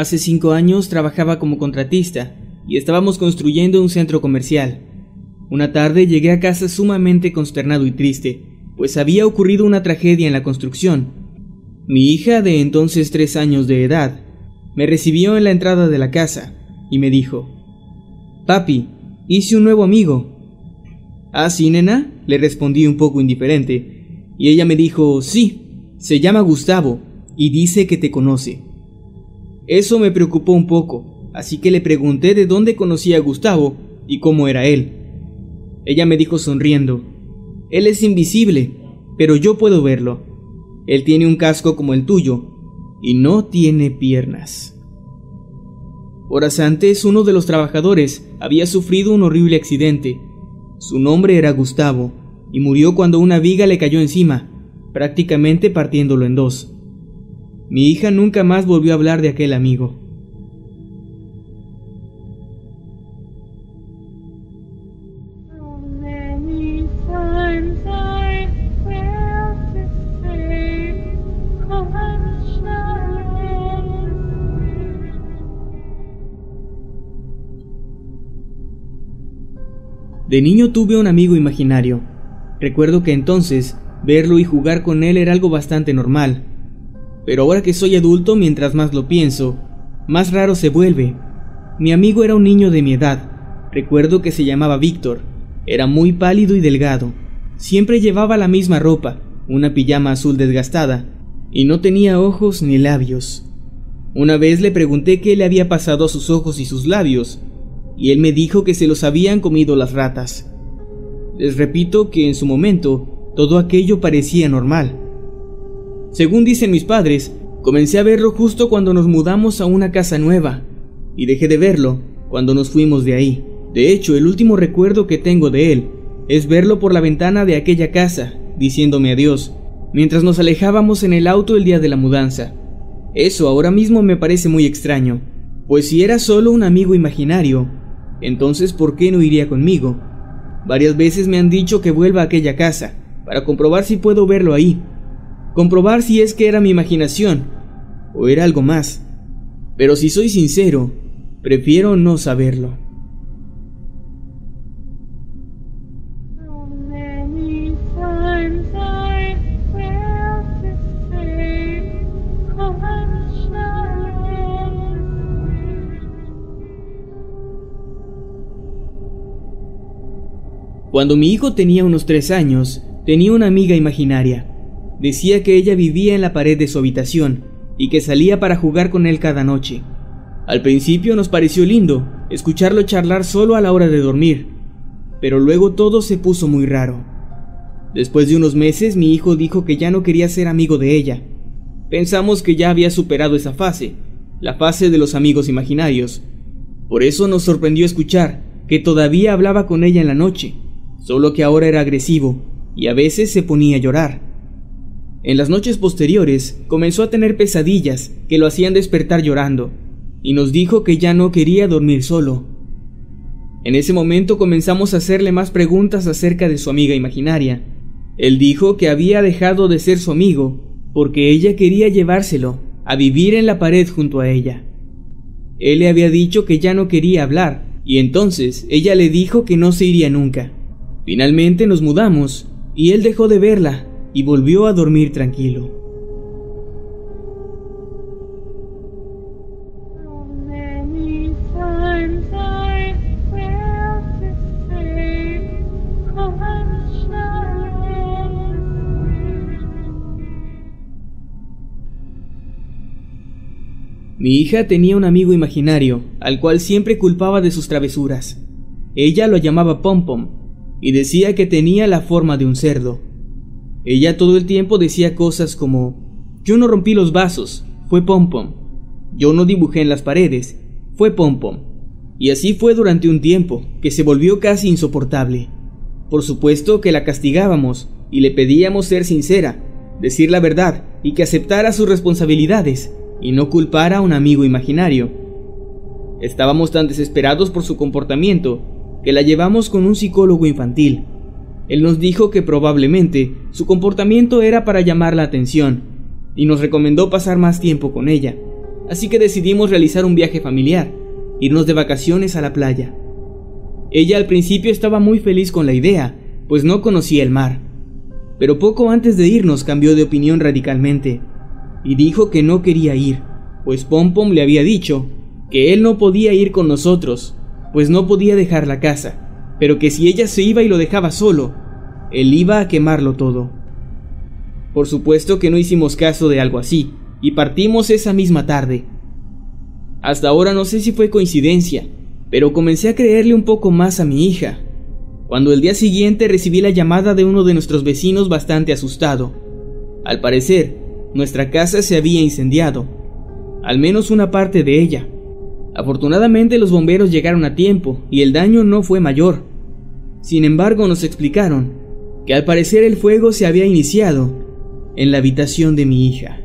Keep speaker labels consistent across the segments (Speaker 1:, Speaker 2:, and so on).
Speaker 1: Hace cinco años trabajaba como contratista y estábamos construyendo un centro comercial. Una tarde llegué a casa sumamente consternado y triste, pues había ocurrido una tragedia en la construcción. Mi hija, de entonces tres años de edad, me recibió en la entrada de la casa y me dijo, Papi, hice un nuevo amigo. ¿Ah, sí, nena? Le respondí un poco indiferente, y ella me dijo, sí, se llama Gustavo y dice que te conoce. Eso me preocupó un poco, así que le pregunté de dónde conocía a Gustavo y cómo era él. Ella me dijo sonriendo, Él es invisible, pero yo puedo verlo. Él tiene un casco como el tuyo y no tiene piernas. Horas antes, uno de los trabajadores había sufrido un horrible accidente. Su nombre era Gustavo y murió cuando una viga le cayó encima, prácticamente partiéndolo en dos. Mi hija nunca más volvió a hablar de aquel amigo. De niño tuve un amigo imaginario. Recuerdo que entonces verlo y jugar con él era algo bastante normal, pero ahora que soy adulto, mientras más lo pienso, más raro se vuelve. Mi amigo era un niño de mi edad. Recuerdo que se llamaba Víctor. Era muy pálido y delgado. Siempre llevaba la misma ropa, una pijama azul desgastada, y no tenía ojos ni labios. Una vez le pregunté qué le había pasado a sus ojos y sus labios, y él me dijo que se los habían comido las ratas. Les repito que en su momento todo aquello parecía normal. Según dicen mis padres, comencé a verlo justo cuando nos mudamos a una casa nueva, y dejé de verlo cuando nos fuimos de ahí. De hecho, el último recuerdo que tengo de él es verlo por la ventana de aquella casa, diciéndome adiós, mientras nos alejábamos en el auto el día de la mudanza. Eso ahora mismo me parece muy extraño, pues si era solo un amigo imaginario, entonces ¿por qué no iría conmigo? Varias veces me han dicho que vuelva a aquella casa, para comprobar si puedo verlo ahí, comprobar si es que era mi imaginación o era algo más. Pero si soy sincero, prefiero no saberlo. Cuando mi hijo tenía unos tres años, tenía una amiga imaginaria. Decía que ella vivía en la pared de su habitación y que salía para jugar con él cada noche. Al principio nos pareció lindo escucharlo charlar solo a la hora de dormir, pero luego todo se puso muy raro. Después de unos meses mi hijo dijo que ya no quería ser amigo de ella. Pensamos que ya había superado esa fase, la fase de los amigos imaginarios. Por eso nos sorprendió escuchar que todavía hablaba con ella en la noche, solo que ahora era agresivo y a veces se ponía a llorar. En las noches posteriores comenzó a tener pesadillas que lo hacían despertar llorando, y nos dijo que ya no quería dormir solo. En ese momento comenzamos a hacerle más preguntas acerca de su amiga imaginaria. Él dijo que había dejado de ser su amigo porque ella quería llevárselo a vivir en la pared junto a ella. Él le había dicho que ya no quería hablar, y entonces ella le dijo que no se iría nunca. Finalmente nos mudamos, y él dejó de verla y volvió a dormir tranquilo. Mi hija tenía un amigo imaginario, al cual siempre culpaba de sus travesuras. Ella lo llamaba Pom Pom, y decía que tenía la forma de un cerdo. Ella todo el tiempo decía cosas como, yo no rompí los vasos, fue Pom Pom. Yo no dibujé en las paredes, fue Pom Pom. Y así fue durante un tiempo, que se volvió casi insoportable. Por supuesto que la castigábamos y le pedíamos ser sincera, decir la verdad y que aceptara sus responsabilidades y no culpar a un amigo imaginario. Estábamos tan desesperados por su comportamiento que la llevamos con un psicólogo infantil. Él nos dijo que probablemente su comportamiento era para llamar la atención y nos recomendó pasar más tiempo con ella. Así que decidimos realizar un viaje familiar, irnos de vacaciones a la playa. Ella al principio estaba muy feliz con la idea, pues no conocía el mar. Pero poco antes de irnos cambió de opinión radicalmente y dijo que no quería ir, pues Pom Pom le había dicho que él no podía ir con nosotros, pues no podía dejar la casa, pero que si ella se iba y lo dejaba solo, él iba a quemarlo todo. Por supuesto que no hicimos caso de algo así, y partimos esa misma tarde. Hasta ahora no sé si fue coincidencia, pero comencé a creerle un poco más a mi hija, cuando el día siguiente recibí la llamada de uno de nuestros vecinos bastante asustado. Al parecer, nuestra casa se había incendiado, al menos una parte de ella. Afortunadamente los bomberos llegaron a tiempo y el daño no fue mayor. Sin embargo, nos explicaron que al parecer el fuego se había iniciado en la habitación de mi hija.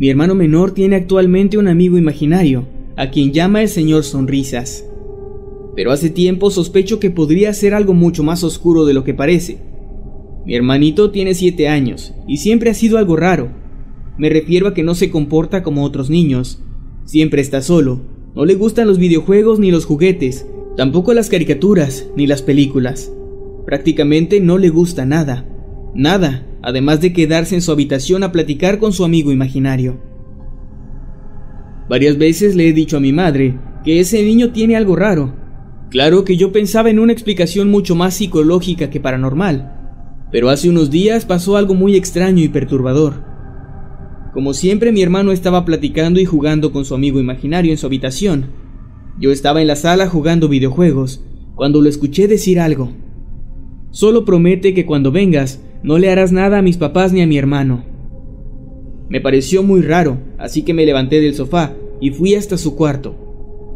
Speaker 1: Mi hermano menor tiene actualmente un amigo imaginario, a quien llama el señor Sonrisas. Pero hace tiempo sospecho que podría ser algo mucho más oscuro de lo que parece. Mi hermanito tiene siete años y siempre ha sido algo raro. Me refiero a que no se comporta como otros niños. Siempre está solo. No le gustan los videojuegos ni los juguetes, tampoco las caricaturas ni las películas. Prácticamente no le gusta nada. Nada, además de quedarse en su habitación a platicar con su amigo imaginario. Varias veces le he dicho a mi madre que ese niño tiene algo raro. Claro que yo pensaba en una explicación mucho más psicológica que paranormal, pero hace unos días pasó algo muy extraño y perturbador. Como siempre mi hermano estaba platicando y jugando con su amigo imaginario en su habitación. Yo estaba en la sala jugando videojuegos, cuando lo escuché decir algo. Solo promete que cuando vengas no le harás nada a mis papás ni a mi hermano. Me pareció muy raro, así que me levanté del sofá y fui hasta su cuarto.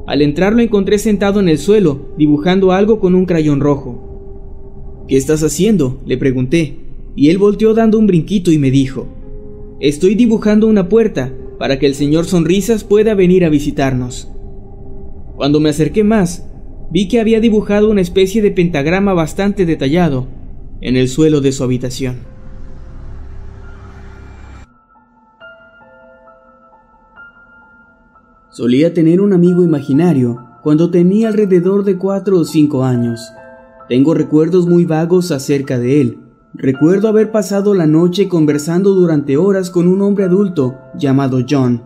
Speaker 1: Al entrar lo encontré sentado en el suelo, dibujando algo con un crayón rojo. ¿Qué estás haciendo? le pregunté, y él volteó dando un brinquito y me dijo, Estoy dibujando una puerta para que el señor Sonrisas pueda venir a visitarnos. Cuando me acerqué más, vi que había dibujado una especie de pentagrama bastante detallado, en el suelo de su habitación. Solía tener un amigo imaginario cuando tenía alrededor de cuatro o cinco años. Tengo recuerdos muy vagos acerca de él. Recuerdo haber pasado la noche conversando durante horas con un hombre adulto llamado John.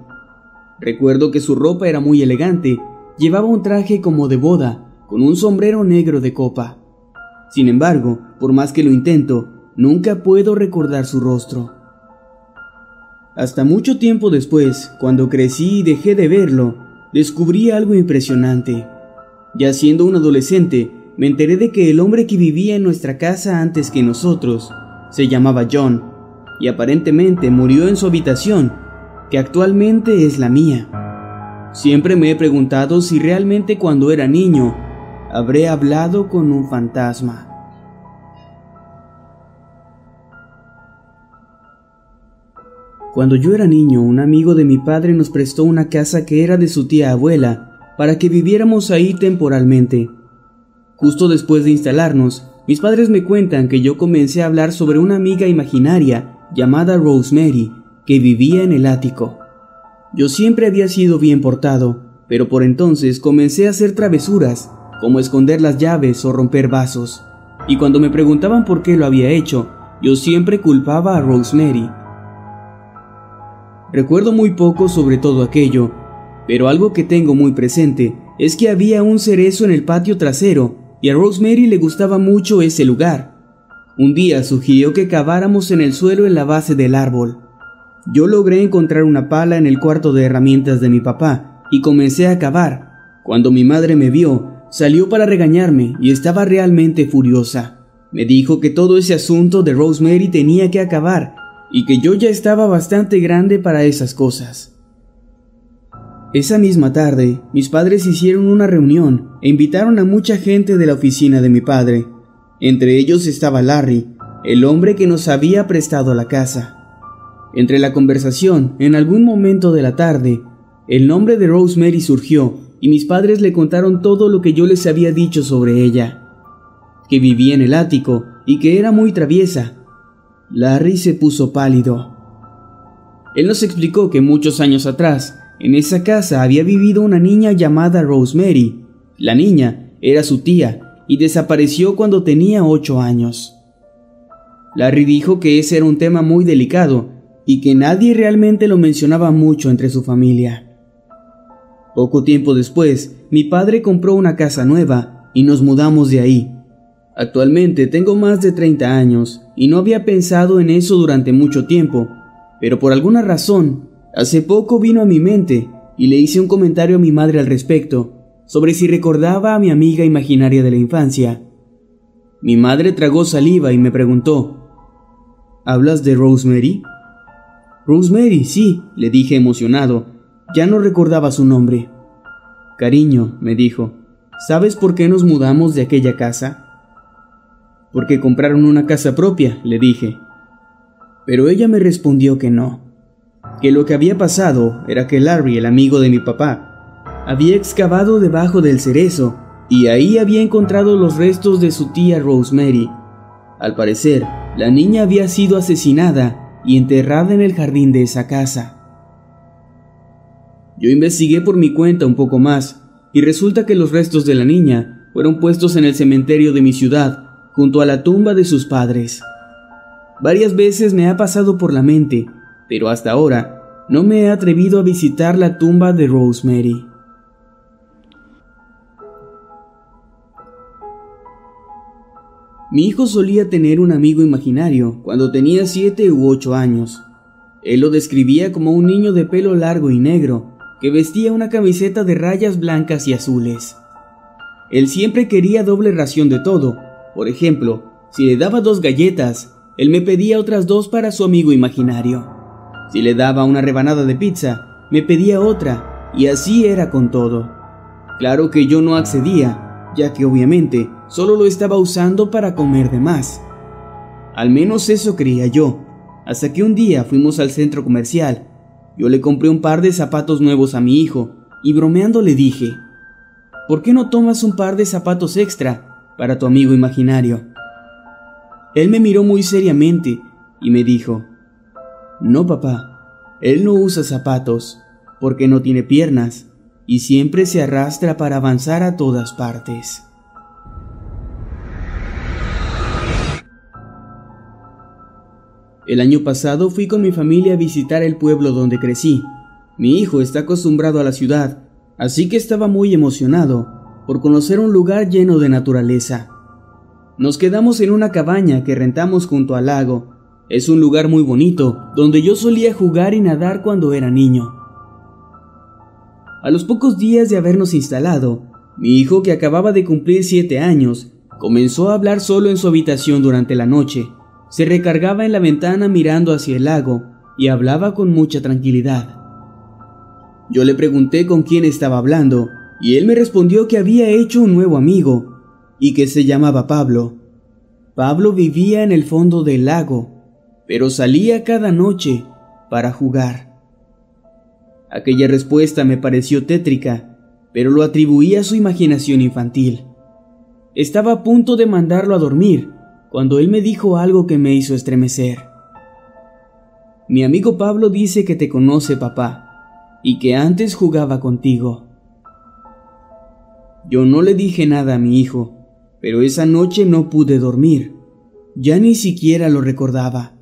Speaker 1: Recuerdo que su ropa era muy elegante, llevaba un traje como de boda, con un sombrero negro de copa. Sin embargo, por más que lo intento, nunca puedo recordar su rostro. Hasta mucho tiempo después, cuando crecí y dejé de verlo, descubrí algo impresionante. Ya siendo un adolescente, me enteré de que el hombre que vivía en nuestra casa antes que nosotros se llamaba John y aparentemente murió en su habitación, que actualmente es la mía. Siempre me he preguntado si realmente cuando era niño habré hablado con un fantasma. Cuando yo era niño, un amigo de mi padre nos prestó una casa que era de su tía abuela para que viviéramos ahí temporalmente. Justo después de instalarnos, mis padres me cuentan que yo comencé a hablar sobre una amiga imaginaria llamada Rosemary que vivía en el ático. Yo siempre había sido bien portado, pero por entonces comencé a hacer travesuras, como esconder las llaves o romper vasos. Y cuando me preguntaban por qué lo había hecho, yo siempre culpaba a Rosemary Recuerdo muy poco sobre todo aquello, pero algo que tengo muy presente es que había un cerezo en el patio trasero y a Rosemary le gustaba mucho ese lugar. Un día sugirió que caváramos en el suelo en la base del árbol. Yo logré encontrar una pala en el cuarto de herramientas de mi papá y comencé a cavar. Cuando mi madre me vio, salió para regañarme y estaba realmente furiosa. Me dijo que todo ese asunto de Rosemary tenía que acabar y que yo ya estaba bastante grande para esas cosas. Esa misma tarde, mis padres hicieron una reunión e invitaron a mucha gente de la oficina de mi padre. Entre ellos estaba Larry, el hombre que nos había prestado la casa. Entre la conversación, en algún momento de la tarde, el nombre de Rosemary surgió y mis padres le contaron todo lo que yo les había dicho sobre ella. Que vivía en el ático y que era muy traviesa, Larry se puso pálido. Él nos explicó que muchos años atrás, en esa casa había vivido una niña llamada Rosemary. La niña era su tía y desapareció cuando tenía ocho años. Larry dijo que ese era un tema muy delicado y que nadie realmente lo mencionaba mucho entre su familia. Poco tiempo después, mi padre compró una casa nueva y nos mudamos de ahí. Actualmente tengo más de 30 años y no había pensado en eso durante mucho tiempo, pero por alguna razón, hace poco vino a mi mente y le hice un comentario a mi madre al respecto, sobre si recordaba a mi amiga imaginaria de la infancia. Mi madre tragó saliva y me preguntó, ¿Hablas de Rosemary? Rosemary, sí, le dije emocionado, ya no recordaba su nombre. Cariño, me dijo, ¿sabes por qué nos mudamos de aquella casa? Porque compraron una casa propia, le dije. Pero ella me respondió que no, que lo que había pasado era que Larry, el amigo de mi papá, había excavado debajo del cerezo y ahí había encontrado los restos de su tía Rosemary. Al parecer, la niña había sido asesinada y enterrada en el jardín de esa casa. Yo investigué por mi cuenta un poco más y resulta que los restos de la niña fueron puestos en el cementerio de mi ciudad junto a la tumba de sus padres. Varias veces me ha pasado por la mente, pero hasta ahora no me he atrevido a visitar la tumba de Rosemary. Mi hijo solía tener un amigo imaginario cuando tenía siete u ocho años. Él lo describía como un niño de pelo largo y negro, que vestía una camiseta de rayas blancas y azules. Él siempre quería doble ración de todo, por ejemplo, si le daba dos galletas, él me pedía otras dos para su amigo imaginario. Si le daba una rebanada de pizza, me pedía otra, y así era con todo. Claro que yo no accedía, ya que obviamente solo lo estaba usando para comer de más. Al menos eso creía yo, hasta que un día fuimos al centro comercial. Yo le compré un par de zapatos nuevos a mi hijo, y bromeando le dije, ¿por qué no tomas un par de zapatos extra para tu amigo imaginario. Él me miró muy seriamente y me dijo, no papá, él no usa zapatos porque no tiene piernas y siempre se arrastra para avanzar a todas partes. El año pasado fui con mi familia a visitar el pueblo donde crecí. Mi hijo está acostumbrado a la ciudad, así que estaba muy emocionado por conocer un lugar lleno de naturaleza. Nos quedamos en una cabaña que rentamos junto al lago. Es un lugar muy bonito, donde yo solía jugar y nadar cuando era niño. A los pocos días de habernos instalado, mi hijo, que acababa de cumplir siete años, comenzó a hablar solo en su habitación durante la noche. se recargaba en la ventana mirando hacia el lago y hablaba con mucha tranquilidad. Yo le pregunté con quién estaba hablando y él me respondió que había hecho un nuevo amigo y que se llamaba Pablo. Pablo vivía en el fondo del lago, pero salía cada noche para jugar. Aquella respuesta me pareció tétrica, pero lo atribuía a su imaginación infantil. Estaba a punto de mandarlo a dormir cuando él me dijo algo que me hizo estremecer. Mi amigo Pablo dice que te conoce, papá, y que antes jugaba contigo. Yo no le dije nada a mi hijo, pero esa noche no pude dormir. Ya ni siquiera lo recordaba.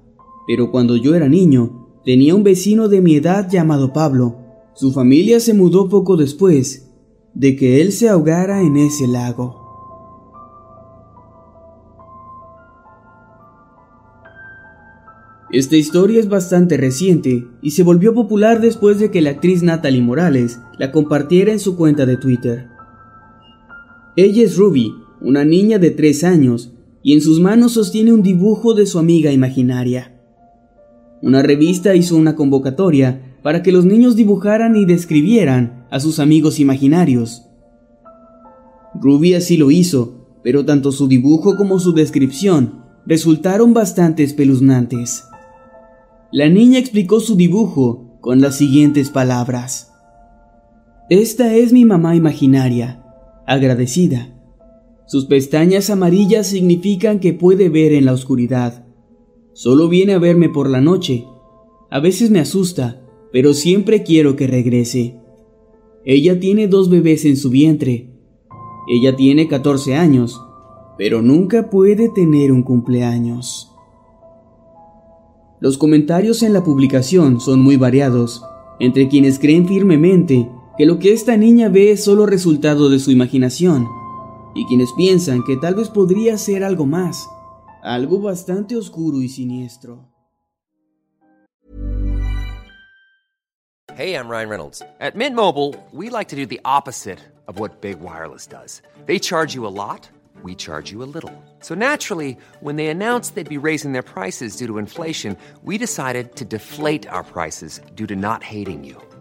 Speaker 1: Pero cuando yo era niño, tenía un vecino de mi edad llamado Pablo. Su familia se mudó poco después de que él se ahogara en ese lago. Esta historia es bastante reciente y se volvió popular después de que la actriz Natalie Morales la compartiera en su cuenta de Twitter. Ella es Ruby, una niña de 3 años, y en sus manos sostiene un dibujo de su amiga imaginaria. Una revista hizo una convocatoria para que los niños dibujaran y describieran a sus amigos imaginarios. Ruby así lo hizo, pero tanto su dibujo como su descripción resultaron bastante espeluznantes. La niña explicó su dibujo con las siguientes palabras. Esta es mi mamá imaginaria, agradecida. Sus pestañas amarillas significan que puede ver en la oscuridad. Solo viene a verme por la noche. A veces me asusta, pero siempre quiero que regrese. Ella tiene dos bebés en su vientre. Ella tiene 14 años, pero nunca puede tener un cumpleaños. Los comentarios en la publicación son muy variados, entre quienes creen firmemente que lo que esta niña ve es solo resultado de su imaginación, y quienes piensan que tal vez podría ser algo más, algo bastante oscuro y siniestro.
Speaker 2: Hey, I'm Ryan Reynolds. At Mint Mobile, we like to do the opposite of what Big Wireless does. They charge you a lot we charge you a little. So naturally, when they announced they'd be raising their prices due to inflation, we decided to deflate our prices due to not hating you.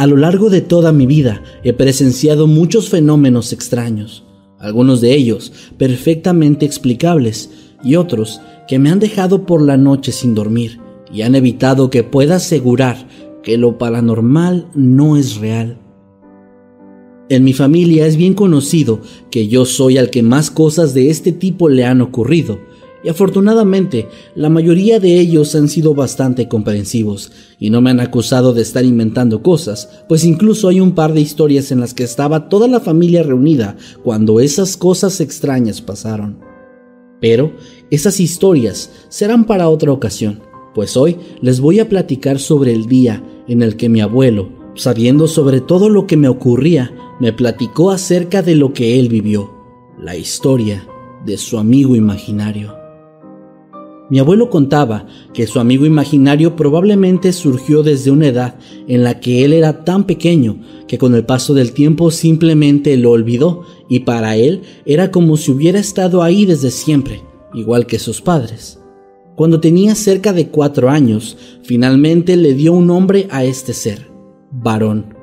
Speaker 3: A lo largo de toda mi vida he presenciado muchos fenómenos extraños, algunos de ellos perfectamente explicables y otros que me han dejado por la noche sin dormir y han evitado que pueda asegurar que lo paranormal no es real. En mi familia es bien conocido que yo soy al que más cosas de este tipo le han ocurrido, y afortunadamente la mayoría de ellos han sido bastante comprensivos y no me han acusado de estar inventando cosas, pues incluso hay un par de historias en las que estaba toda la familia reunida cuando esas cosas extrañas pasaron. Pero esas historias serán para otra ocasión, pues hoy les voy a platicar sobre el día en el que mi abuelo, sabiendo sobre todo lo que me ocurría, me platicó acerca de lo que él vivió, la historia de su amigo imaginario. Mi abuelo contaba que su amigo imaginario probablemente surgió desde una edad en la que él era tan pequeño que con el paso del tiempo simplemente lo olvidó y para él era como si hubiera estado ahí desde siempre, igual que sus padres. Cuando tenía cerca de cuatro años, finalmente le dio un nombre a este ser, varón.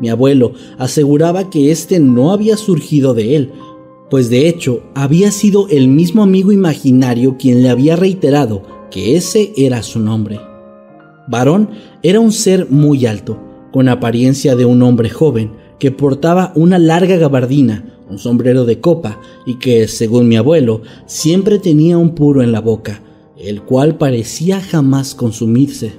Speaker 3: Mi abuelo aseguraba que este no había surgido de él, pues de hecho había sido el mismo amigo imaginario quien le había reiterado que ese era su nombre. Varón era un ser muy alto, con apariencia de un hombre joven, que portaba una larga gabardina, un sombrero de copa y que, según mi abuelo, siempre tenía un puro en la boca, el cual parecía jamás consumirse.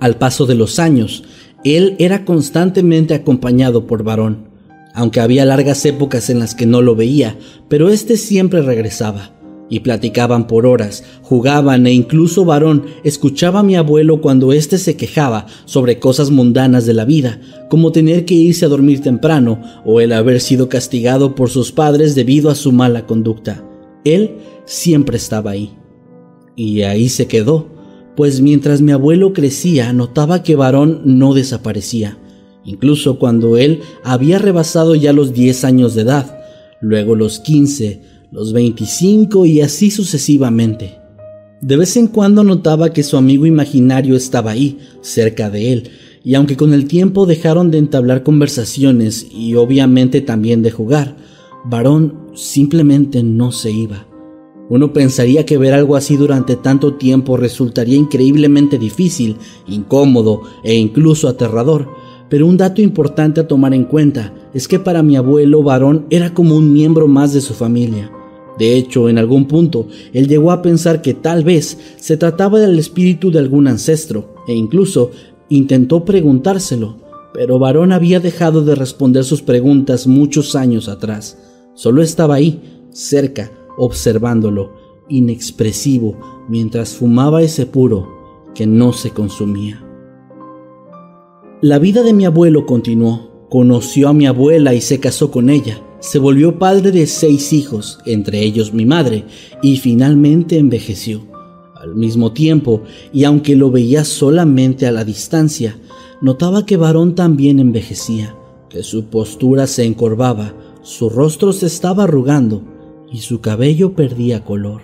Speaker 3: Al paso de los años, él era constantemente acompañado por varón, aunque había largas épocas en las que no lo veía, pero este siempre regresaba, y platicaban por horas, jugaban e incluso varón escuchaba a mi abuelo cuando éste se quejaba sobre cosas mundanas de la vida, como tener que irse a dormir temprano o el haber sido castigado por sus padres debido a su mala conducta. Él siempre estaba ahí. Y ahí se quedó, pues mientras mi abuelo crecía notaba que varón no desaparecía, incluso cuando él había rebasado ya los 10 años de edad, luego los 15, los 25 y así sucesivamente. De vez en cuando notaba que su amigo imaginario estaba ahí, cerca de él, y aunque con el tiempo dejaron de entablar conversaciones y obviamente también de jugar, Varón simplemente no se iba. Uno pensaría que ver algo así durante tanto tiempo resultaría increíblemente difícil, incómodo e incluso aterrador, pero un dato importante a tomar en cuenta es que para mi abuelo varón era como un miembro más de su familia. De hecho, en algún punto, él llegó a pensar que tal vez se trataba del espíritu de algún ancestro, e incluso intentó preguntárselo, pero Varón había dejado de responder sus preguntas muchos años atrás. Solo estaba ahí, cerca, observándolo, inexpresivo, mientras fumaba ese puro que no se consumía. La vida de mi abuelo continuó. Conoció a mi abuela y se casó con ella. Se volvió padre de seis hijos, entre ellos mi madre, y finalmente envejeció. Al mismo tiempo, y aunque lo veía solamente a la distancia, notaba que varón también envejecía, que su postura se encorvaba, su rostro se estaba arrugando y su cabello perdía color.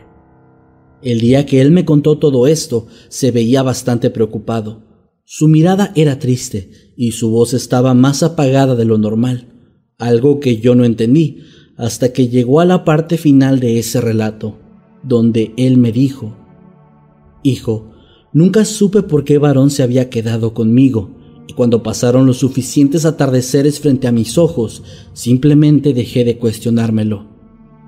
Speaker 3: El día que él me contó todo esto, se veía bastante preocupado. Su mirada era triste y su voz estaba más apagada de lo normal algo que yo no entendí hasta que llegó a la parte final de ese relato, donde él me dijo, Hijo, nunca supe por qué varón se había quedado conmigo, y cuando pasaron los suficientes atardeceres frente a mis ojos, simplemente dejé de cuestionármelo.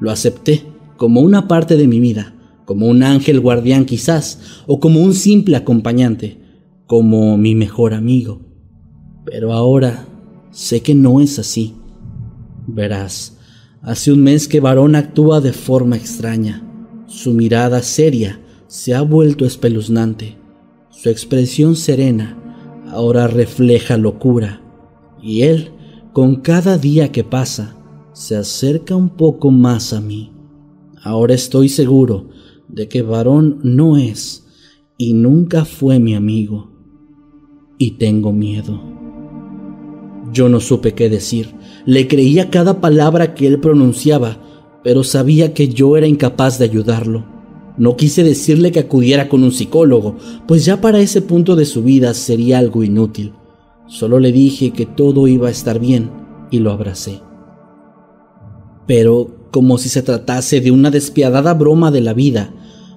Speaker 3: Lo acepté como una parte de mi vida, como un ángel guardián quizás, o como un simple acompañante, como mi mejor amigo. Pero ahora sé que no es así. Verás, hace un mes que varón actúa de forma extraña. Su mirada seria se ha vuelto espeluznante. Su expresión serena ahora refleja locura. Y él, con cada día que pasa, se acerca un poco más a mí. Ahora estoy seguro de que varón no es y nunca fue mi amigo. Y tengo miedo. Yo no supe qué decir. Le creía cada palabra que él pronunciaba, pero sabía que yo era incapaz de ayudarlo. No quise decirle que acudiera con un psicólogo, pues ya para ese punto de su vida sería algo inútil. Solo le dije que todo iba a estar bien y lo abracé. Pero, como si se tratase de una despiadada broma de la vida,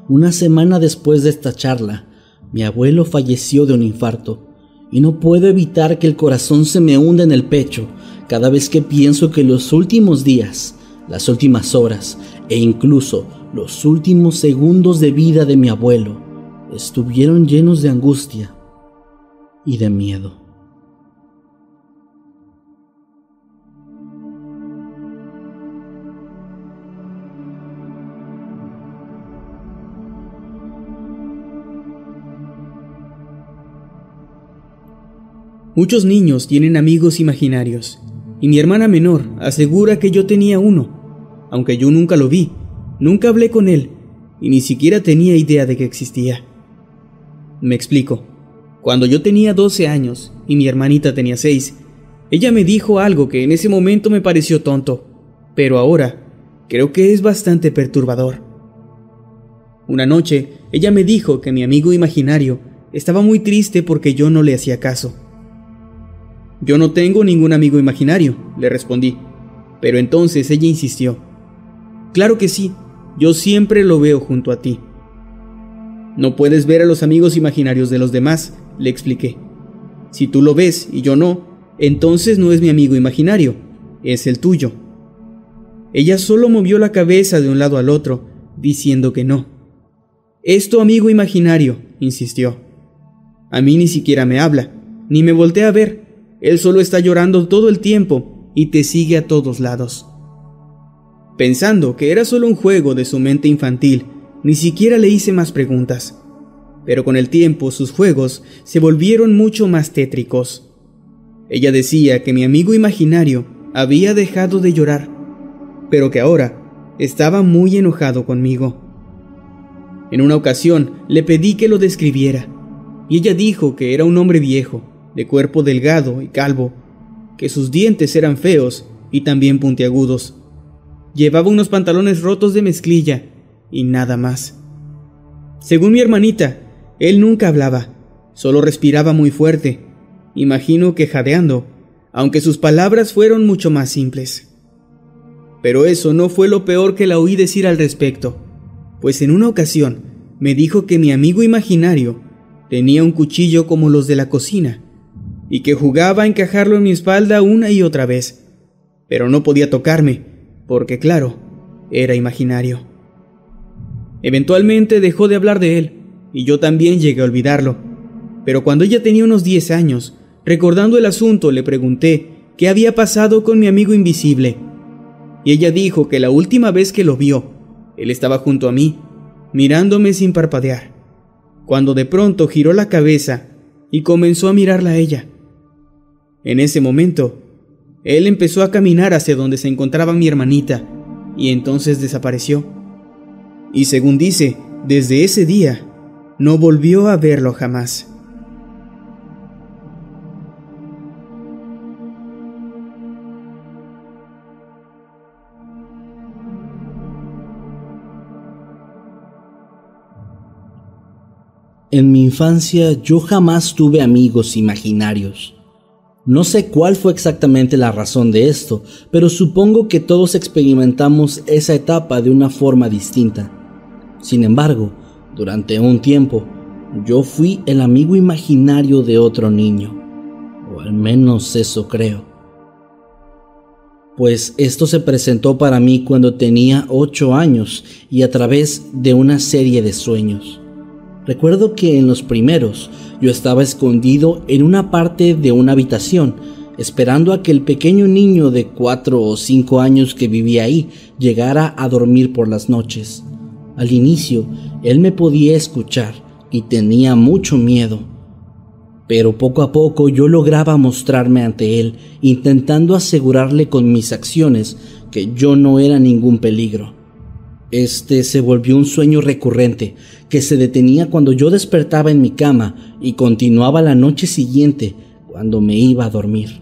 Speaker 3: una semana después de esta charla, mi abuelo falleció de un infarto, y no puedo evitar que el corazón se me hunda en el pecho cada vez que pienso que los últimos días, las últimas horas e incluso los últimos segundos de vida de mi abuelo estuvieron llenos de angustia y de miedo.
Speaker 1: Muchos niños tienen amigos imaginarios y mi hermana menor asegura que yo tenía uno, aunque yo nunca lo vi, nunca hablé con él y ni siquiera tenía idea de que existía. Me explico. Cuando yo tenía 12 años y mi hermanita tenía 6, ella me dijo algo que en ese momento me pareció tonto, pero ahora creo que es bastante perturbador. Una noche, ella me dijo que mi amigo imaginario estaba muy triste porque yo no le hacía caso. Yo no tengo ningún amigo imaginario, le respondí. Pero entonces ella insistió. Claro que sí, yo siempre lo veo junto a ti. No puedes ver a los amigos imaginarios de los demás, le expliqué. Si tú lo ves y yo no, entonces no es mi amigo imaginario, es el tuyo. Ella solo movió la cabeza de un lado al otro, diciendo que no. Es tu amigo imaginario, insistió. A mí ni siquiera me habla, ni me voltea a ver, él solo está llorando todo el tiempo y te sigue a todos lados. Pensando que era solo un juego de su mente infantil, ni siquiera le hice más preguntas. Pero con el tiempo sus juegos se volvieron mucho más tétricos. Ella decía que mi amigo imaginario había dejado de llorar, pero que ahora estaba muy enojado conmigo. En una ocasión le pedí que lo describiera, y ella dijo que era un hombre viejo, de cuerpo delgado y calvo, que sus dientes eran feos y también puntiagudos. Llevaba unos pantalones rotos de mezclilla y nada más. Según mi hermanita, él nunca hablaba, solo respiraba muy fuerte, imagino que jadeando, aunque sus palabras fueron mucho más simples. Pero eso no fue lo peor que la oí decir al respecto, pues en una ocasión me dijo que mi amigo imaginario tenía un cuchillo como los de la cocina y que jugaba a encajarlo en mi espalda una y otra vez, pero no podía tocarme, porque claro, era imaginario. Eventualmente dejó de hablar de él, y yo también llegué a olvidarlo, pero cuando ella tenía unos 10 años, recordando el asunto, le pregunté qué había pasado con mi amigo invisible y ella dijo que la última vez que lo vio, él estaba junto a mí, mirándome sin parpadear, cuando de pronto giró la cabeza y comenzó a mirarla a ella. En ese momento, él empezó a caminar hacia donde se encontraba mi hermanita y entonces desapareció. Y según dice, desde ese día, no volvió a verlo jamás.
Speaker 3: En mi infancia yo jamás tuve amigos imaginarios. No sé cuál fue exactamente la razón de esto, pero supongo que todos experimentamos esa etapa de una forma distinta. Sin embargo, durante un tiempo, yo fui el amigo imaginario de otro niño, o al menos eso creo. Pues esto se presentó para mí cuando tenía 8 años y a través de una serie de sueños. Recuerdo que en los primeros yo estaba escondido en una parte de una habitación, esperando a que el pequeño niño de cuatro o cinco años que vivía ahí llegara a dormir por las noches. Al inicio, él me podía escuchar y tenía mucho miedo. Pero poco a poco yo lograba mostrarme ante él, intentando asegurarle con mis acciones que yo no era ningún peligro. Este se volvió un sueño recurrente que se detenía cuando yo despertaba en mi cama y continuaba la noche siguiente cuando me iba a dormir.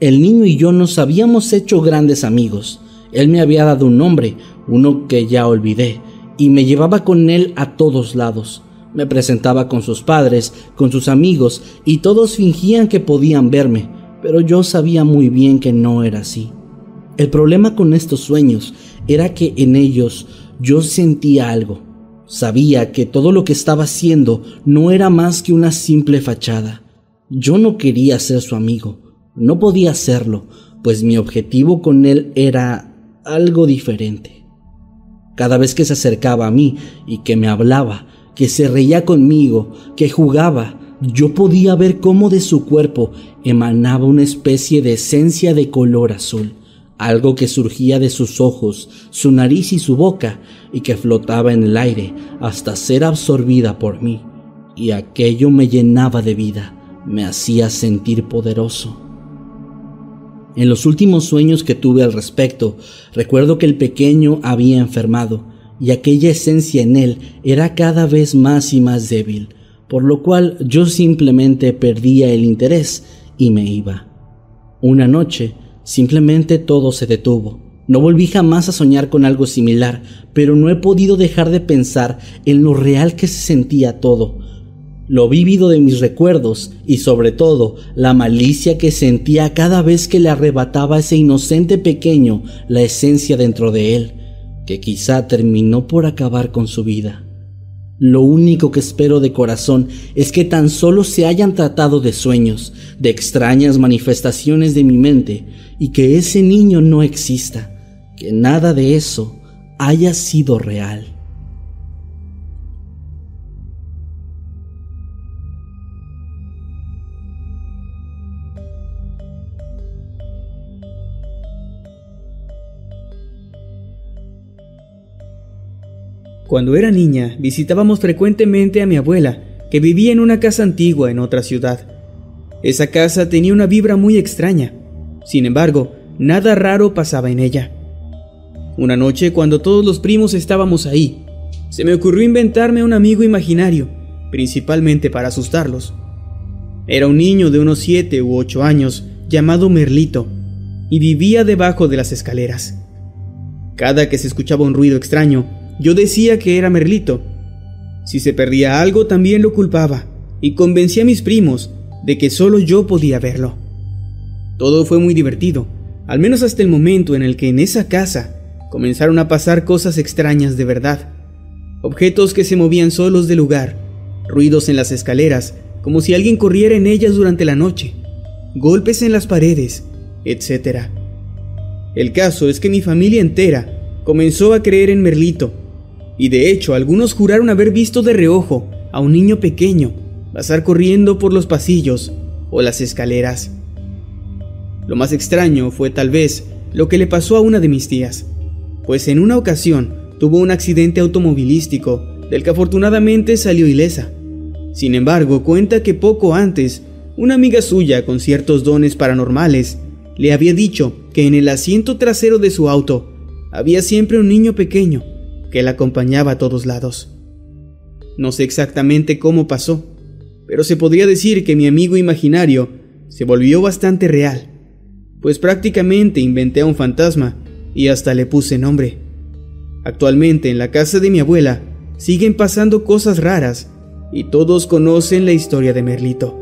Speaker 3: El niño y yo nos habíamos hecho grandes amigos. Él me había dado un nombre, uno que ya olvidé, y me llevaba con él a todos lados. Me presentaba con sus padres, con sus amigos, y todos fingían que podían verme, pero yo sabía muy bien que no era así. El problema con estos sueños era que en ellos yo sentía algo. Sabía que todo lo que estaba haciendo no era más que una simple fachada. Yo no quería ser su amigo, no podía hacerlo, pues mi objetivo con él era algo diferente. Cada vez que se acercaba a mí y que me hablaba, que se reía conmigo, que jugaba, yo podía ver cómo de su cuerpo emanaba una especie de esencia de color azul algo que surgía de sus ojos, su nariz y su boca, y que flotaba en el aire hasta ser absorbida por mí. Y aquello me llenaba de vida, me hacía sentir poderoso. En los últimos sueños que tuve al respecto, recuerdo que el pequeño había enfermado, y aquella esencia en él era cada vez más y más débil, por lo cual yo simplemente perdía el interés y me iba. Una noche, Simplemente todo se detuvo. No volví jamás a soñar con algo similar, pero no he podido dejar de pensar en lo real que se sentía todo, lo vívido de mis recuerdos y sobre todo la malicia que sentía cada vez que le arrebataba a ese inocente pequeño la esencia dentro de él, que quizá terminó por acabar con su vida. Lo único que espero de corazón es que tan solo se hayan tratado de sueños, de extrañas manifestaciones de mi mente, y que ese niño no exista, que nada de eso haya sido real.
Speaker 1: Cuando era niña, visitábamos frecuentemente a mi abuela, que vivía en una casa antigua en otra ciudad. Esa casa tenía una vibra muy extraña. Sin embargo, nada raro pasaba en ella. Una noche, cuando todos los primos estábamos ahí, se me ocurrió inventarme un amigo imaginario, principalmente para asustarlos. Era un niño de unos 7 u 8 años llamado Merlito y vivía debajo de las escaleras. Cada que se escuchaba un ruido extraño, yo decía que era Merlito. Si se perdía algo, también lo culpaba y convencía a mis primos de que solo yo podía verlo. Todo fue muy divertido, al menos hasta el momento en el que en esa casa comenzaron a pasar cosas extrañas de verdad. Objetos que se movían solos del lugar, ruidos en las escaleras, como si alguien corriera en ellas durante la noche, golpes en las paredes, etc. El caso es que mi familia entera comenzó a creer en Merlito, y de hecho algunos juraron haber visto de reojo a un niño pequeño pasar corriendo por los pasillos o las escaleras. Lo más extraño fue tal vez lo que le pasó a una de mis tías, pues en una ocasión tuvo un accidente automovilístico del que afortunadamente salió ilesa. Sin embargo, cuenta que poco antes, una amiga suya con ciertos dones paranormales le había dicho que en el asiento trasero de su auto había siempre un niño pequeño que la acompañaba a todos lados. No sé exactamente cómo pasó, pero se podría decir que mi amigo imaginario se volvió bastante real, pues prácticamente inventé a un fantasma y hasta le puse nombre. Actualmente en la casa de mi abuela siguen pasando cosas raras y todos conocen la historia de Merlito.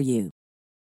Speaker 4: for you.